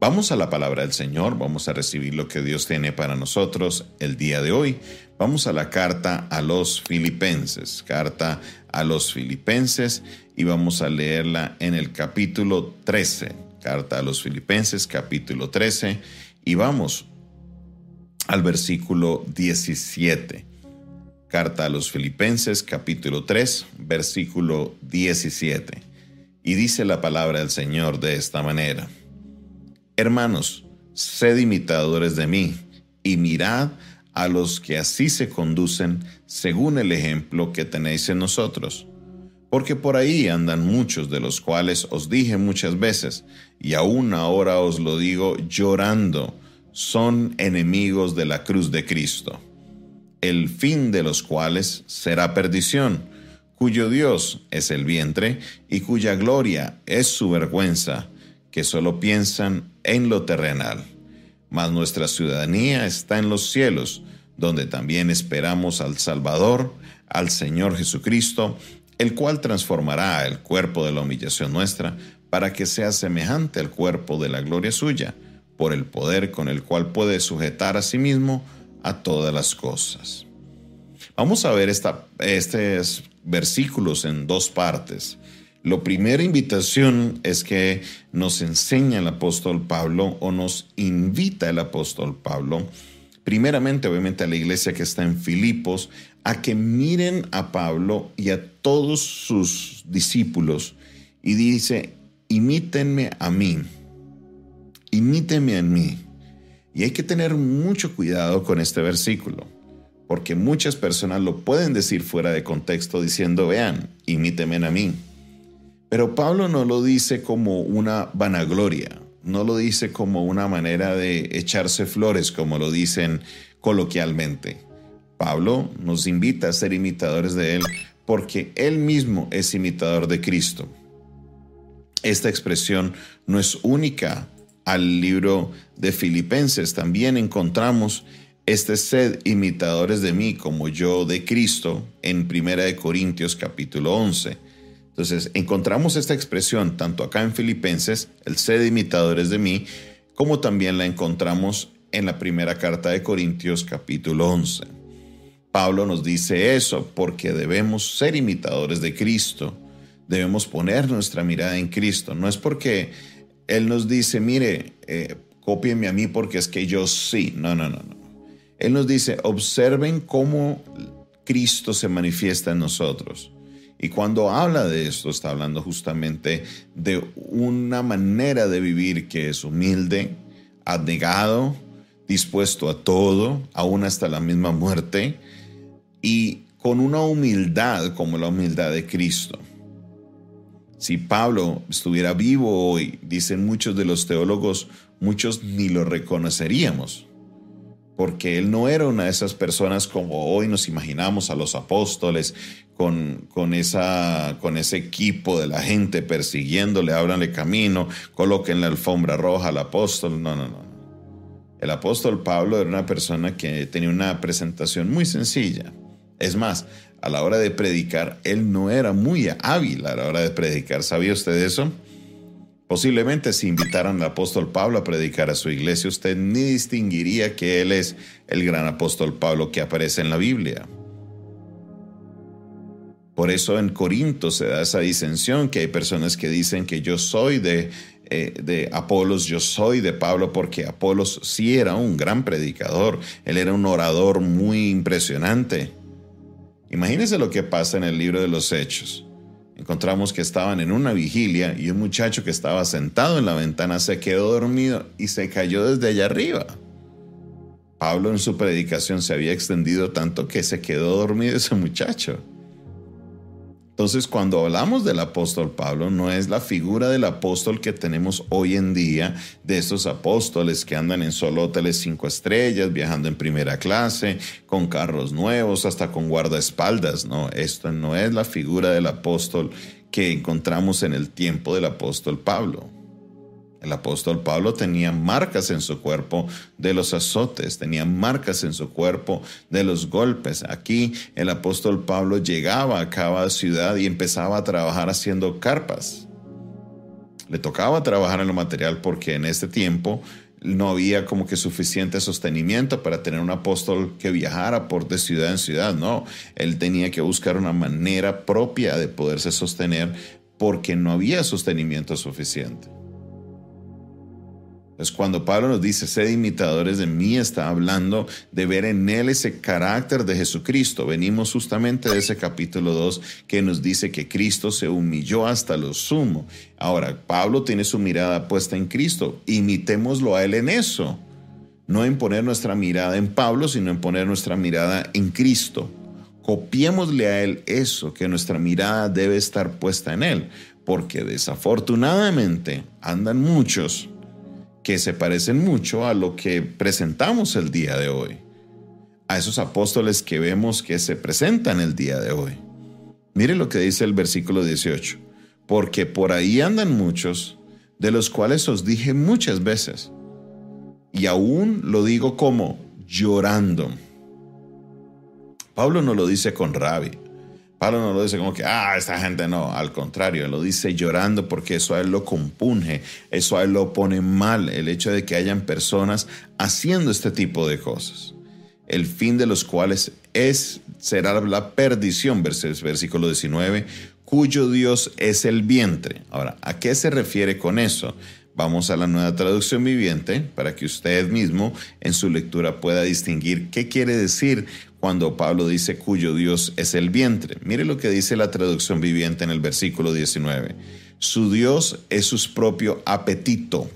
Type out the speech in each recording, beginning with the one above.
Vamos a la palabra del Señor, vamos a recibir lo que Dios tiene para nosotros el día de hoy. Vamos a la carta a los filipenses, carta a los filipenses y vamos a leerla en el capítulo 13, carta a los filipenses capítulo 13 y vamos al versículo 17. Carta a los filipenses capítulo 3, versículo 17. Y dice la palabra del Señor de esta manera. Hermanos, sed imitadores de mí y mirad a los que así se conducen según el ejemplo que tenéis en nosotros. Porque por ahí andan muchos de los cuales os dije muchas veces, y aún ahora os lo digo llorando, son enemigos de la cruz de Cristo, el fin de los cuales será perdición, cuyo Dios es el vientre y cuya gloria es su vergüenza que solo piensan en lo terrenal. Mas nuestra ciudadanía está en los cielos, donde también esperamos al Salvador, al Señor Jesucristo, el cual transformará el cuerpo de la humillación nuestra para que sea semejante al cuerpo de la gloria suya, por el poder con el cual puede sujetar a sí mismo a todas las cosas. Vamos a ver estos versículos en dos partes. La primera invitación es que nos enseña el apóstol Pablo o nos invita el apóstol Pablo, primeramente obviamente a la iglesia que está en Filipos, a que miren a Pablo y a todos sus discípulos y dice, imítenme a mí, imítenme a mí. Y hay que tener mucho cuidado con este versículo, porque muchas personas lo pueden decir fuera de contexto diciendo, vean, imítenme a mí. Pero Pablo no lo dice como una vanagloria, no lo dice como una manera de echarse flores, como lo dicen coloquialmente. Pablo nos invita a ser imitadores de Él porque Él mismo es imitador de Cristo. Esta expresión no es única al libro de Filipenses, también encontramos este sed imitadores de mí como yo de Cristo en 1 Corintios capítulo 11. Entonces, encontramos esta expresión tanto acá en Filipenses, el sed imitadores de mí, como también la encontramos en la primera carta de Corintios capítulo 11. Pablo nos dice eso porque debemos ser imitadores de Cristo, debemos poner nuestra mirada en Cristo. No es porque Él nos dice, mire, eh, a mí porque es que yo sí. No, no, no, no. Él nos dice, observen cómo Cristo se manifiesta en nosotros. Y cuando habla de esto, está hablando justamente de una manera de vivir que es humilde, abnegado, dispuesto a todo, aún hasta la misma muerte, y con una humildad como la humildad de Cristo. Si Pablo estuviera vivo hoy, dicen muchos de los teólogos, muchos ni lo reconoceríamos porque él no era una de esas personas como hoy nos imaginamos a los apóstoles con, con, esa, con ese equipo de la gente persiguiéndole, ábranle camino, coloquen la alfombra roja al apóstol. No, no, no. El apóstol Pablo era una persona que tenía una presentación muy sencilla. Es más, a la hora de predicar, él no era muy hábil a la hora de predicar. ¿Sabía usted eso? Posiblemente si invitaran al apóstol Pablo a predicar a su iglesia, usted ni distinguiría que él es el gran apóstol Pablo que aparece en la Biblia. Por eso en Corinto se da esa disensión, que hay personas que dicen que yo soy de, eh, de Apolos, yo soy de Pablo, porque Apolos sí era un gran predicador, él era un orador muy impresionante. Imagínense lo que pasa en el libro de los Hechos encontramos que estaban en una vigilia y un muchacho que estaba sentado en la ventana se quedó dormido y se cayó desde allá arriba. Pablo en su predicación se había extendido tanto que se quedó dormido ese muchacho. Entonces, cuando hablamos del apóstol Pablo, no es la figura del apóstol que tenemos hoy en día, de esos apóstoles que andan en solo cinco estrellas, viajando en primera clase, con carros nuevos, hasta con guardaespaldas. No, esto no es la figura del apóstol que encontramos en el tiempo del apóstol Pablo. El apóstol Pablo tenía marcas en su cuerpo de los azotes, tenía marcas en su cuerpo de los golpes. Aquí el apóstol Pablo llegaba a cada ciudad y empezaba a trabajar haciendo carpas. Le tocaba trabajar en lo material porque en este tiempo no había como que suficiente sostenimiento para tener un apóstol que viajara por de ciudad en ciudad, no, él tenía que buscar una manera propia de poderse sostener porque no había sostenimiento suficiente. Es cuando Pablo nos dice, sed imitadores de mí, está hablando de ver en él ese carácter de Jesucristo. Venimos justamente de ese capítulo 2 que nos dice que Cristo se humilló hasta lo sumo. Ahora, Pablo tiene su mirada puesta en Cristo. Imitémoslo a él en eso. No en poner nuestra mirada en Pablo, sino en poner nuestra mirada en Cristo. Copiémosle a él eso, que nuestra mirada debe estar puesta en él. Porque desafortunadamente andan muchos que se parecen mucho a lo que presentamos el día de hoy, a esos apóstoles que vemos que se presentan el día de hoy. Mire lo que dice el versículo 18, porque por ahí andan muchos, de los cuales os dije muchas veces, y aún lo digo como llorando. Pablo no lo dice con rabia, Pablo no lo dice como que, ah, esta gente no, al contrario, lo dice llorando porque eso a él lo compunge, eso a él lo pone mal, el hecho de que hayan personas haciendo este tipo de cosas, el fin de los cuales es, será la perdición, versículo 19, cuyo Dios es el vientre. Ahora, ¿a qué se refiere con eso? Vamos a la nueva traducción viviente para que usted mismo en su lectura pueda distinguir qué quiere decir cuando Pablo dice cuyo Dios es el vientre. Mire lo que dice la traducción viviente en el versículo 19. Su Dios es su propio apetito.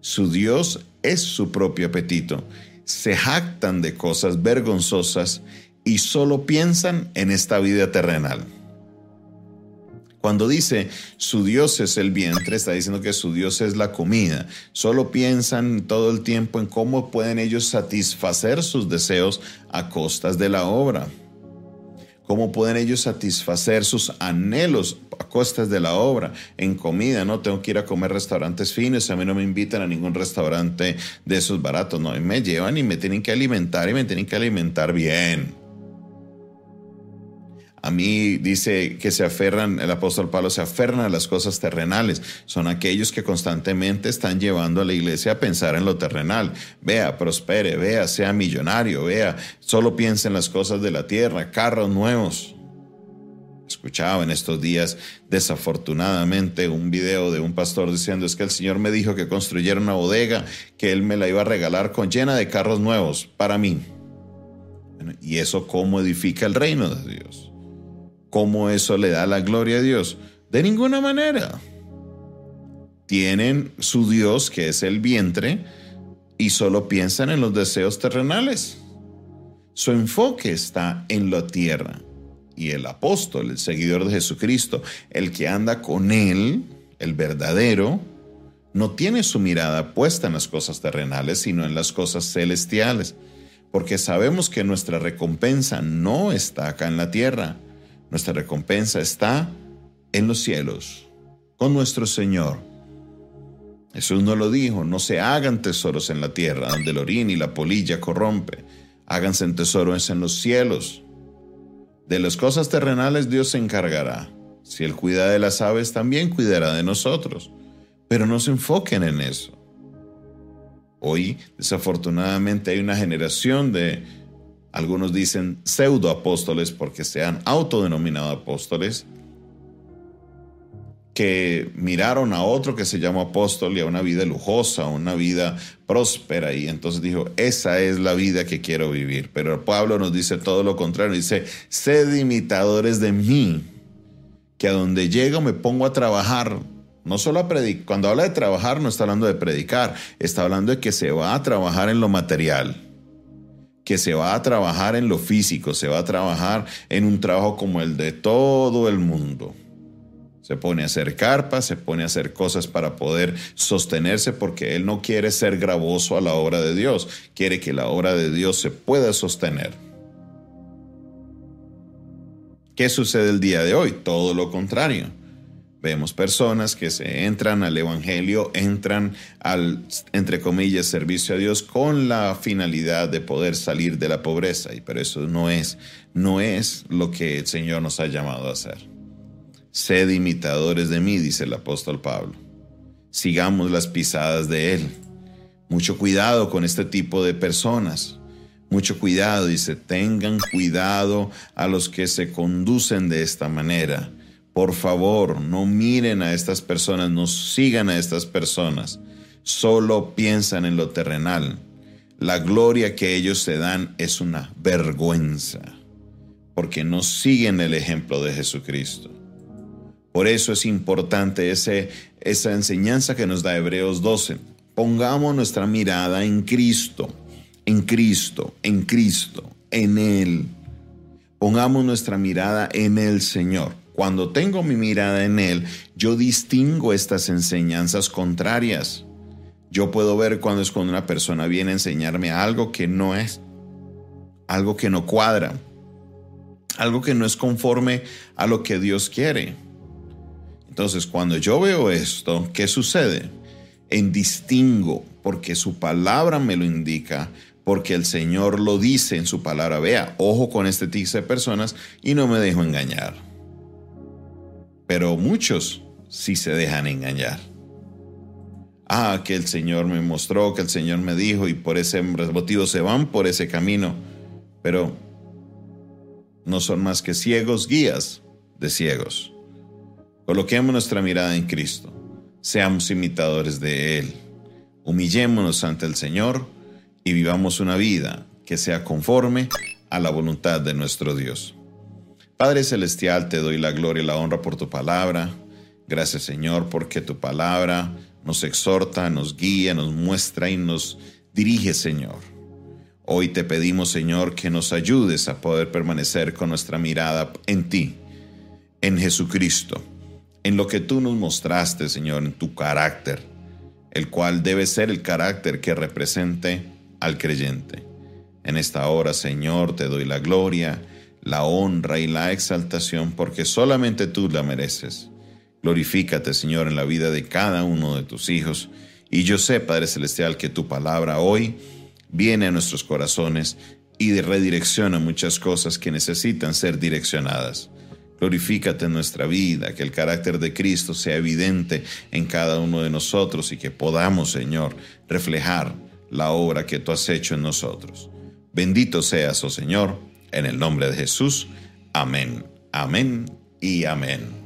Su Dios es su propio apetito. Se jactan de cosas vergonzosas y solo piensan en esta vida terrenal. Cuando dice su Dios es el vientre, está diciendo que su Dios es la comida. Solo piensan todo el tiempo en cómo pueden ellos satisfacer sus deseos a costas de la obra. ¿Cómo pueden ellos satisfacer sus anhelos a costas de la obra? En comida, no tengo que ir a comer restaurantes finos, a mí no me invitan a ningún restaurante de esos baratos, no, me llevan y me tienen que alimentar y me tienen que alimentar bien. A mí dice que se aferran, el apóstol Pablo se aferran a las cosas terrenales. Son aquellos que constantemente están llevando a la iglesia a pensar en lo terrenal. Vea, prospere, vea, sea millonario, vea, solo piensa en las cosas de la tierra, carros nuevos. Escuchaba en estos días, desafortunadamente, un video de un pastor diciendo es que el Señor me dijo que construyera una bodega, que Él me la iba a regalar con llena de carros nuevos para mí. ¿Y eso cómo edifica el reino de Dios? ¿Cómo eso le da la gloria a Dios? De ninguna manera. Tienen su Dios, que es el vientre, y solo piensan en los deseos terrenales. Su enfoque está en la tierra. Y el apóstol, el seguidor de Jesucristo, el que anda con él, el verdadero, no tiene su mirada puesta en las cosas terrenales, sino en las cosas celestiales. Porque sabemos que nuestra recompensa no está acá en la tierra nuestra recompensa está en los cielos, con nuestro Señor. Jesús no lo dijo, no se hagan tesoros en la tierra, donde el orín y la polilla corrompe. Háganse tesoros en los cielos. De las cosas terrenales Dios se encargará. Si Él cuida de las aves, también cuidará de nosotros. Pero no se enfoquen en eso. Hoy, desafortunadamente, hay una generación de algunos dicen pseudo apóstoles porque se han autodenominado apóstoles, que miraron a otro que se llamó apóstol y a una vida lujosa, una vida próspera, y entonces dijo, esa es la vida que quiero vivir. Pero Pablo nos dice todo lo contrario, dice, sed imitadores de mí, que a donde llego me pongo a trabajar. No solo a cuando habla de trabajar no está hablando de predicar, está hablando de que se va a trabajar en lo material que se va a trabajar en lo físico, se va a trabajar en un trabajo como el de todo el mundo. Se pone a hacer carpas, se pone a hacer cosas para poder sostenerse porque él no quiere ser gravoso a la obra de Dios, quiere que la obra de Dios se pueda sostener. ¿Qué sucede el día de hoy? Todo lo contrario. Vemos personas que se entran al Evangelio, entran al, entre comillas, servicio a Dios con la finalidad de poder salir de la pobreza. Pero eso no es, no es lo que el Señor nos ha llamado a hacer. Sed imitadores de mí, dice el apóstol Pablo. sigamos las pisadas de Él. Mucho cuidado con este tipo de personas. Mucho cuidado, dice, tengan cuidado a los que se conducen de esta manera. Por favor, no miren a estas personas, no sigan a estas personas. Solo piensan en lo terrenal. La gloria que ellos se dan es una vergüenza, porque no siguen el ejemplo de Jesucristo. Por eso es importante ese, esa enseñanza que nos da Hebreos 12. Pongamos nuestra mirada en Cristo, en Cristo, en Cristo, en Él. Pongamos nuestra mirada en el Señor. Cuando tengo mi mirada en Él, yo distingo estas enseñanzas contrarias. Yo puedo ver cuando es cuando una persona viene a enseñarme algo que no es, algo que no cuadra, algo que no es conforme a lo que Dios quiere. Entonces, cuando yo veo esto, ¿qué sucede? En distingo, porque su palabra me lo indica, porque el Señor lo dice en su palabra. Vea, ojo con este tipo de personas y no me dejo engañar. Pero muchos sí se dejan engañar. Ah, que el Señor me mostró, que el Señor me dijo y por ese motivo se van por ese camino. Pero no son más que ciegos guías de ciegos. Coloquemos nuestra mirada en Cristo. Seamos imitadores de Él. Humillémonos ante el Señor y vivamos una vida que sea conforme a la voluntad de nuestro Dios. Padre Celestial, te doy la gloria y la honra por tu palabra. Gracias Señor porque tu palabra nos exhorta, nos guía, nos muestra y nos dirige Señor. Hoy te pedimos Señor que nos ayudes a poder permanecer con nuestra mirada en ti, en Jesucristo en lo que tú nos mostraste, Señor, en tu carácter, el cual debe ser el carácter que represente al creyente. En esta hora, Señor, te doy la gloria, la honra y la exaltación, porque solamente tú la mereces. Glorifícate, Señor, en la vida de cada uno de tus hijos. Y yo sé, Padre Celestial, que tu palabra hoy viene a nuestros corazones y redirecciona muchas cosas que necesitan ser direccionadas. Glorifícate en nuestra vida, que el carácter de Cristo sea evidente en cada uno de nosotros y que podamos, Señor, reflejar la obra que tú has hecho en nosotros. Bendito seas, oh Señor, en el nombre de Jesús. Amén, amén y amén.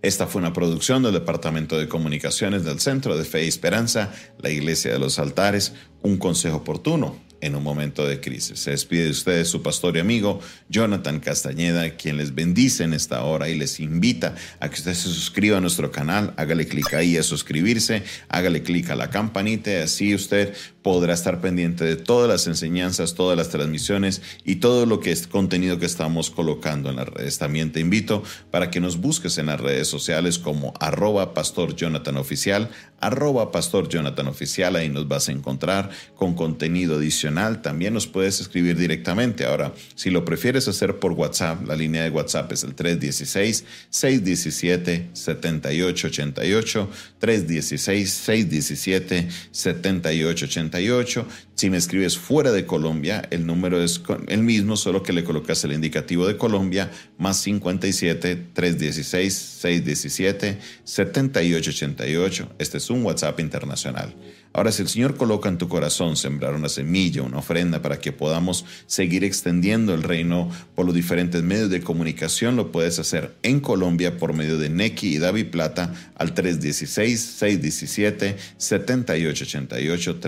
Esta fue una producción del Departamento de Comunicaciones del Centro de Fe y Esperanza, la Iglesia de los Altares, un consejo oportuno en un momento de crisis. Se despide de ustedes su pastor y amigo Jonathan Castañeda, quien les bendice en esta hora y les invita a que usted se suscriba a nuestro canal, hágale clic ahí a suscribirse, hágale clic a la campanita, y así usted podrá estar pendiente de todas las enseñanzas, todas las transmisiones y todo lo que es contenido que estamos colocando en las redes. También te invito para que nos busques en las redes sociales como arroba pastor Jonathan Oficial, arroba pastor Jonathan Oficial, ahí nos vas a encontrar con contenido adicional. También nos puedes escribir directamente. Ahora, si lo prefieres hacer por WhatsApp, la línea de WhatsApp es el 316-617-7888, 316-617-7888. Si me escribes fuera de Colombia, el número es el mismo, solo que le colocas el indicativo de Colombia, más 57 316 617 7888. Este es un WhatsApp internacional. Ahora, si el Señor coloca en tu corazón sembrar una semilla, una ofrenda para que podamos seguir extendiendo el reino por los diferentes medios de comunicación, lo puedes hacer en Colombia por medio de Neki y David Plata al 316-617-7888,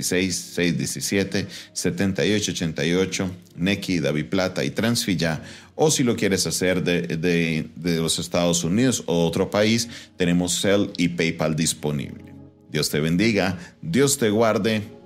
316-617-7888, Neki y David Plata y Transfilla. O si lo quieres hacer de, de los Estados Unidos o otro país, tenemos Cell y PayPal disponible. Dios te bendiga, Dios te guarde